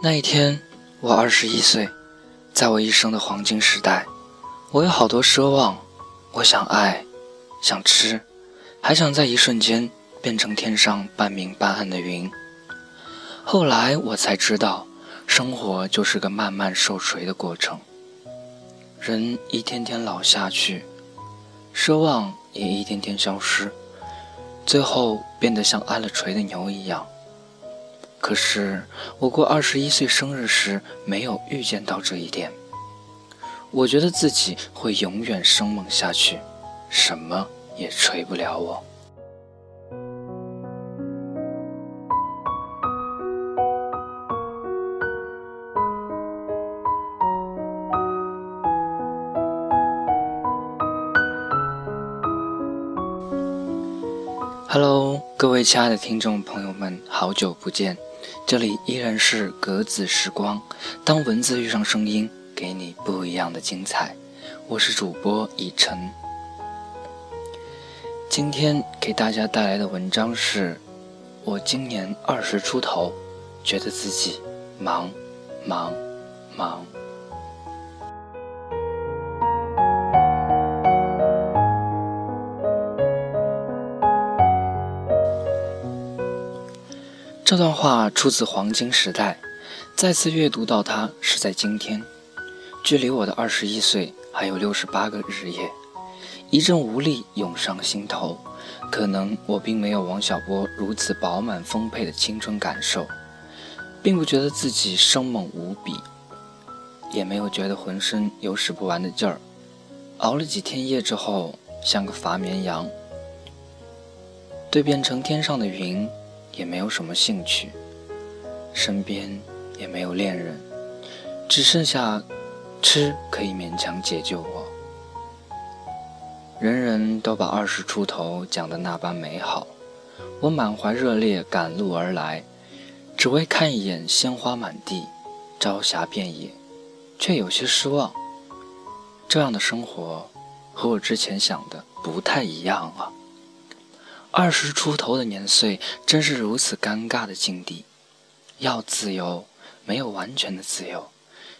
那一天，我二十一岁，在我一生的黄金时代，我有好多奢望，我想爱，想吃，还想在一瞬间变成天上半明半暗的云。后来我才知道，生活就是个慢慢受锤的过程，人一天天老下去，奢望也一天天消失，最后变得像挨了锤的牛一样。可是，我过二十一岁生日时没有预见到这一点。我觉得自己会永远生猛下去，什么也锤不了我。Hello，各位亲爱的听众朋友们，好久不见。这里依然是格子时光，当文字遇上声音，给你不一样的精彩。我是主播以晨，今天给大家带来的文章是：我今年二十出头，觉得自己忙，忙，忙。这段话出自《黄金时代》，再次阅读到它是在今天，距离我的二十一岁还有六十八个日夜，一阵无力涌上心头。可能我并没有王小波如此饱满丰沛的青春感受，并不觉得自己生猛无比，也没有觉得浑身有使不完的劲儿。熬了几天夜之后，像个乏绵羊，对变成天上的云。也没有什么兴趣，身边也没有恋人，只剩下吃可以勉强解救我。人人都把二十出头讲的那般美好，我满怀热烈赶路而来，只为看一眼鲜花满地，朝霞遍野，却有些失望。这样的生活和我之前想的不太一样啊。二十出头的年岁，真是如此尴尬的境地。要自由，没有完全的自由；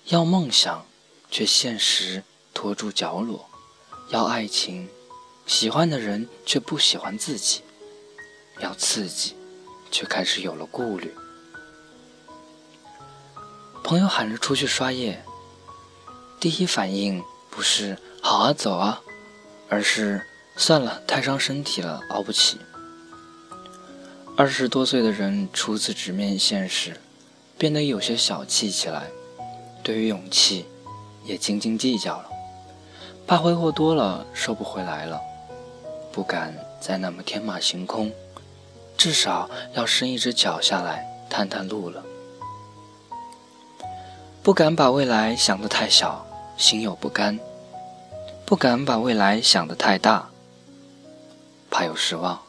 要梦想，却现实拖住角落；要爱情，喜欢的人却不喜欢自己；要刺激，却开始有了顾虑。朋友喊着出去刷夜，第一反应不是“好啊，走啊”，而是。算了，太伤身体了，熬不起。二十多岁的人初次直面现实，变得有些小气起来，对于勇气也斤斤计较了，怕挥霍多了收不回来了，不敢再那么天马行空，至少要伸一只脚下来探探路了，不敢把未来想得太小，心有不甘，不敢把未来想得太大。怕有失望。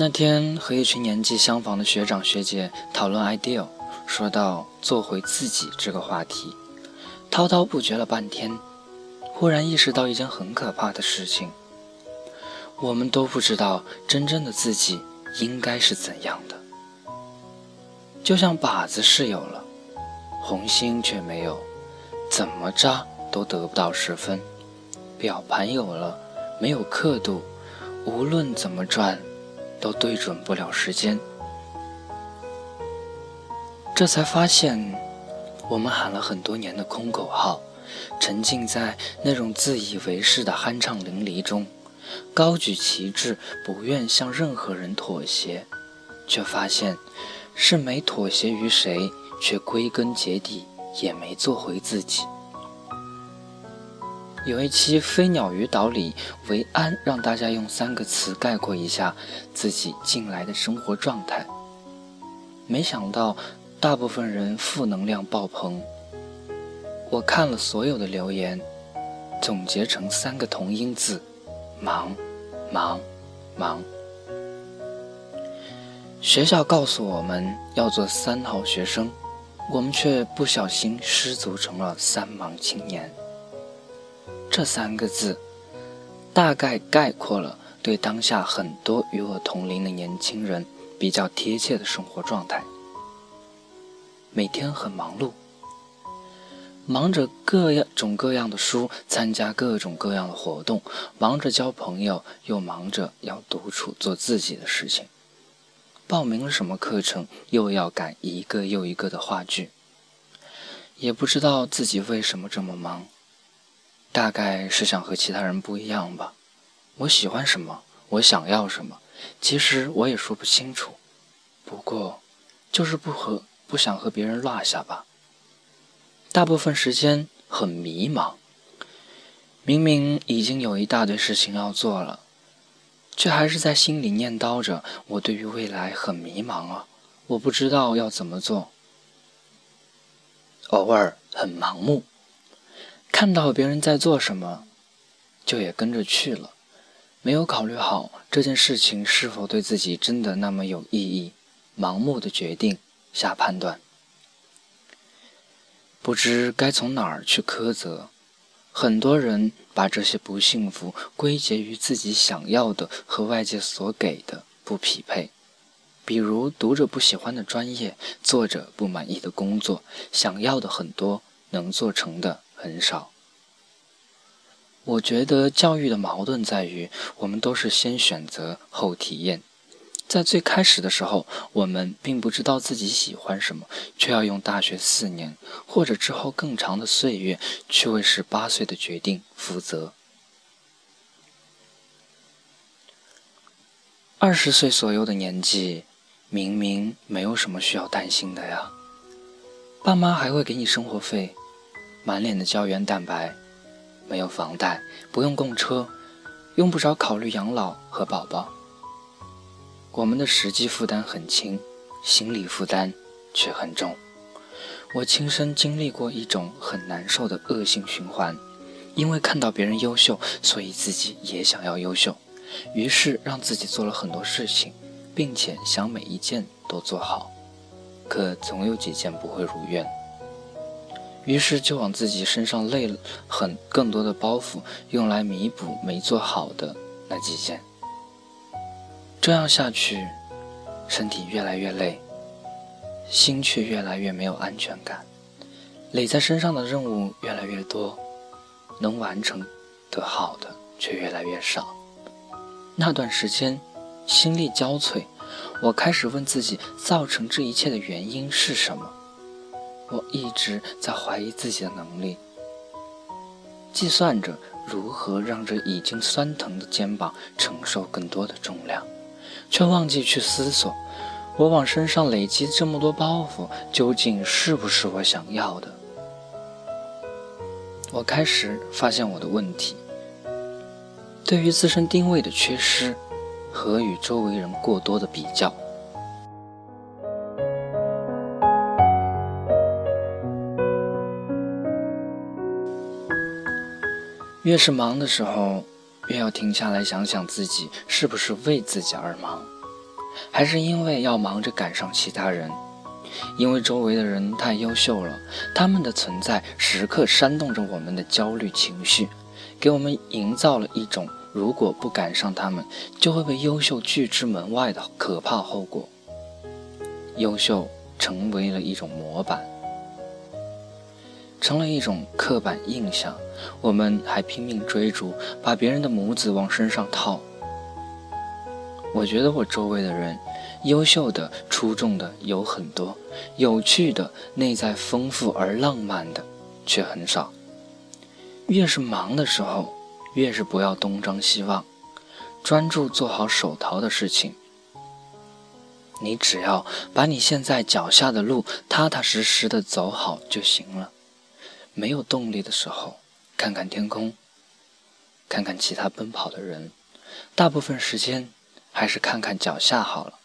那天和一群年纪相仿的学长学姐讨论 ideal，说到做回自己这个话题，滔滔不绝了半天，忽然意识到一件很可怕的事情：我们都不知道真正的自己应该是怎样的。就像靶子是有了，红心却没有，怎么扎都得不到十分。表盘有了，没有刻度，无论怎么转，都对准不了时间。这才发现，我们喊了很多年的空口号，沉浸在那种自以为是的酣畅淋漓中，高举旗帜，不愿向任何人妥协，却发现是没妥协于谁，却归根结底也没做回自己。有一期《飞鸟与岛》里，维安让大家用三个词概括一下自己近来的生活状态。没想到，大部分人负能量爆棚。我看了所有的留言，总结成三个同音字：忙，忙，忙。学校告诉我们要做三好学生，我们却不小心失足成了三忙青年。这三个字，大概概括了对当下很多与我同龄的年轻人比较贴切的生活状态。每天很忙碌，忙着各样种各样的书，参加各种各样的活动，忙着交朋友，又忙着要独处做自己的事情。报名了什么课程，又要赶一个又一个的话剧。也不知道自己为什么这么忙，大概是想和其他人不一样吧。我喜欢什么，我想要什么，其实我也说不清楚。不过，就是不和。不想和别人落下吧。大部分时间很迷茫，明明已经有一大堆事情要做了，却还是在心里念叨着：“我对于未来很迷茫啊，我不知道要怎么做。”偶尔很盲目，看到别人在做什么，就也跟着去了，没有考虑好这件事情是否对自己真的那么有意义，盲目的决定。下判断，不知该从哪儿去苛责。很多人把这些不幸福归结于自己想要的和外界所给的不匹配，比如读着不喜欢的专业，做着不满意的工作，想要的很多，能做成的很少。我觉得教育的矛盾在于，我们都是先选择后体验。在最开始的时候，我们并不知道自己喜欢什么，却要用大学四年或者之后更长的岁月去为十八岁的决定负责。二十岁左右的年纪，明明没有什么需要担心的呀，爸妈还会给你生活费，满脸的胶原蛋白，没有房贷，不用供车，用不着考虑养老和宝宝。我们的实际负担很轻，心理负担却很重。我亲身经历过一种很难受的恶性循环，因为看到别人优秀，所以自己也想要优秀，于是让自己做了很多事情，并且想每一件都做好，可总有几件不会如愿，于是就往自己身上累很更多的包袱，用来弥补没做好的那几件。这样下去，身体越来越累，心却越来越没有安全感，累在身上的任务越来越多，能完成的好的却越来越少。那段时间，心力交瘁，我开始问自己，造成这一切的原因是什么？我一直在怀疑自己的能力，计算着如何让这已经酸疼的肩膀承受更多的重量。却忘记去思索，我往身上累积这么多包袱，究竟是不是我想要的？我开始发现我的问题：对于自身定位的缺失和与周围人过多的比较。越是忙的时候。越要停下来想想自己是不是为自己而忙，还是因为要忙着赶上其他人？因为周围的人太优秀了，他们的存在时刻煽动着我们的焦虑情绪，给我们营造了一种如果不赶上他们，就会被优秀拒之门外的可怕后果。优秀成为了一种模板。成了一种刻板印象，我们还拼命追逐，把别人的模子往身上套。我觉得我周围的人，优秀的、出众的有很多，有趣的、内在丰富而浪漫的却很少。越是忙的时候，越是不要东张西望，专注做好手头的事情。你只要把你现在脚下的路踏踏实实的走好就行了。没有动力的时候，看看天空，看看其他奔跑的人，大部分时间还是看看脚下好了。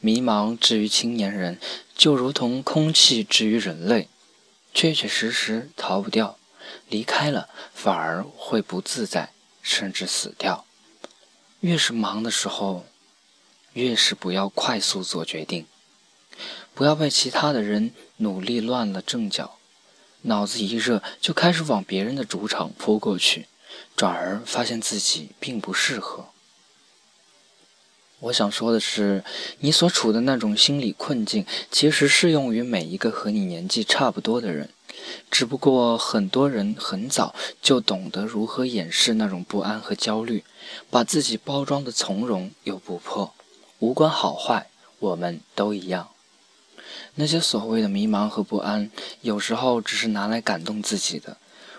迷茫至于青年人，就如同空气至于人类，确确实实逃不掉。离开了，反而会不自在，甚至死掉。越是忙的时候，越是不要快速做决定，不要被其他的人努力乱了阵脚。脑子一热，就开始往别人的主场扑过去，转而发现自己并不适合。我想说的是，你所处的那种心理困境，其实适用于每一个和你年纪差不多的人。只不过很多人很早就懂得如何掩饰那种不安和焦虑，把自己包装的从容又不破。无关好坏，我们都一样。那些所谓的迷茫和不安，有时候只是拿来感动自己的，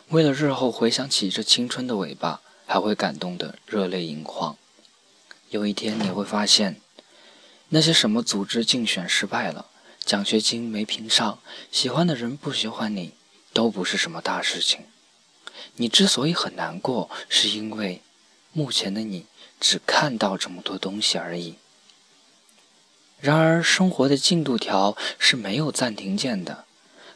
为了日后回想起这青春的尾巴，还会感动得热泪盈眶。有一天你会发现，那些什么组织竞选失败了，奖学金没评上，喜欢的人不喜欢你，都不是什么大事情。你之所以很难过，是因为目前的你只看到这么多东西而已。然而，生活的进度条是没有暂停键的，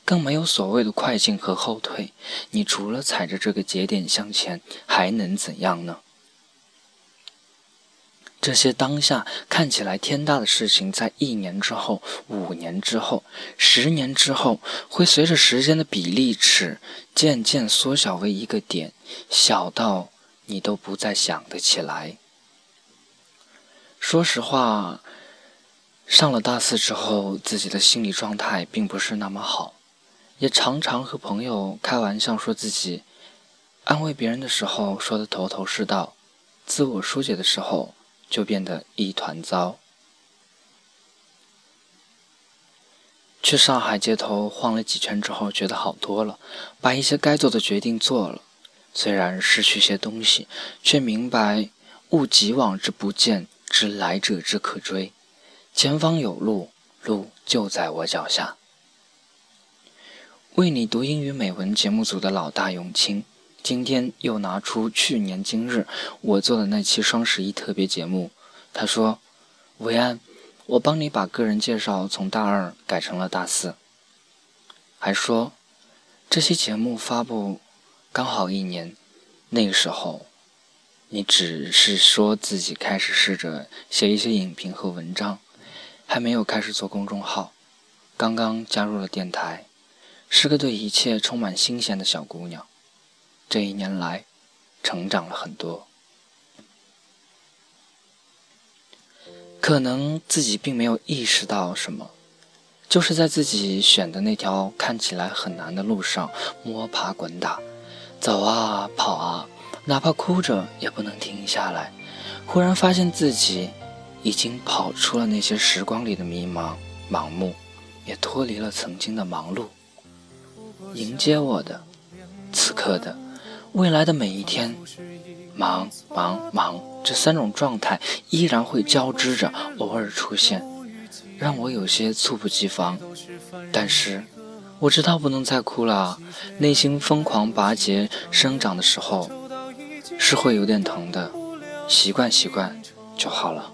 更没有所谓的快进和后退。你除了踩着这个节点向前，还能怎样呢？这些当下看起来天大的事情，在一年之后、五年之后、十年之后，会随着时间的比例尺渐渐缩小为一个点，小到你都不再想得起来。说实话，上了大四之后，自己的心理状态并不是那么好，也常常和朋友开玩笑说自己安慰别人的时候说的头头是道，自我疏解的时候。就变得一团糟。去上海街头晃了几圈之后，觉得好多了，把一些该做的决定做了。虽然失去些东西，却明白物极往之不见，知来者之可追。前方有路，路就在我脚下。为你读英语美文节目组的老大永清。今天又拿出去年今日我做的那期双十一特别节目，他说：“维安，我帮你把个人介绍从大二改成了大四。”还说这期节目发布刚好一年，那个时候你只是说自己开始试着写一些影评和文章，还没有开始做公众号，刚刚加入了电台，是个对一切充满新鲜的小姑娘。这一年来，成长了很多。可能自己并没有意识到什么，就是在自己选的那条看起来很难的路上摸爬滚打，走啊跑啊，哪怕哭着也不能停下来。忽然发现自己已经跑出了那些时光里的迷茫、盲目，也脱离了曾经的忙碌。迎接我的，此刻的。未来的每一天，忙忙忙，这三种状态依然会交织着，偶尔出现，让我有些猝不及防。但是，我知道不能再哭了。内心疯狂拔节生长的时候，是会有点疼的，习惯习惯就好了。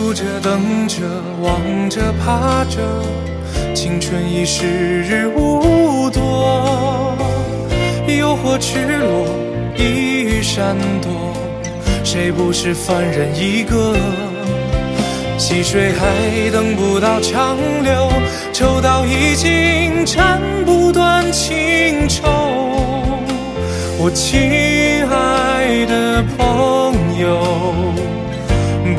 数着，等着，望着，怕着，青春已时日无多。诱惑赤裸，一语闪躲，谁不是凡人一个？细水还等不到长流，抽刀已经斩不断情愁。我亲爱的朋友。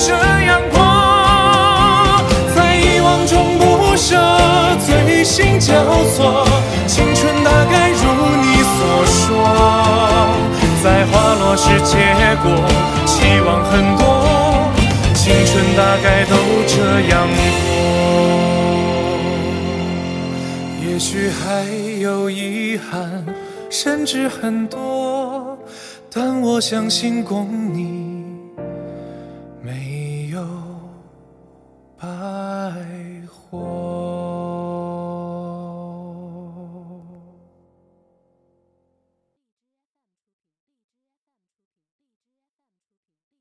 这样过。在遗忘中不舍，醉心交错，青春大概如你所说，在花落时结果，期望很多。青春大概都这样过，也许还有遗憾，甚至很多，但我相信共你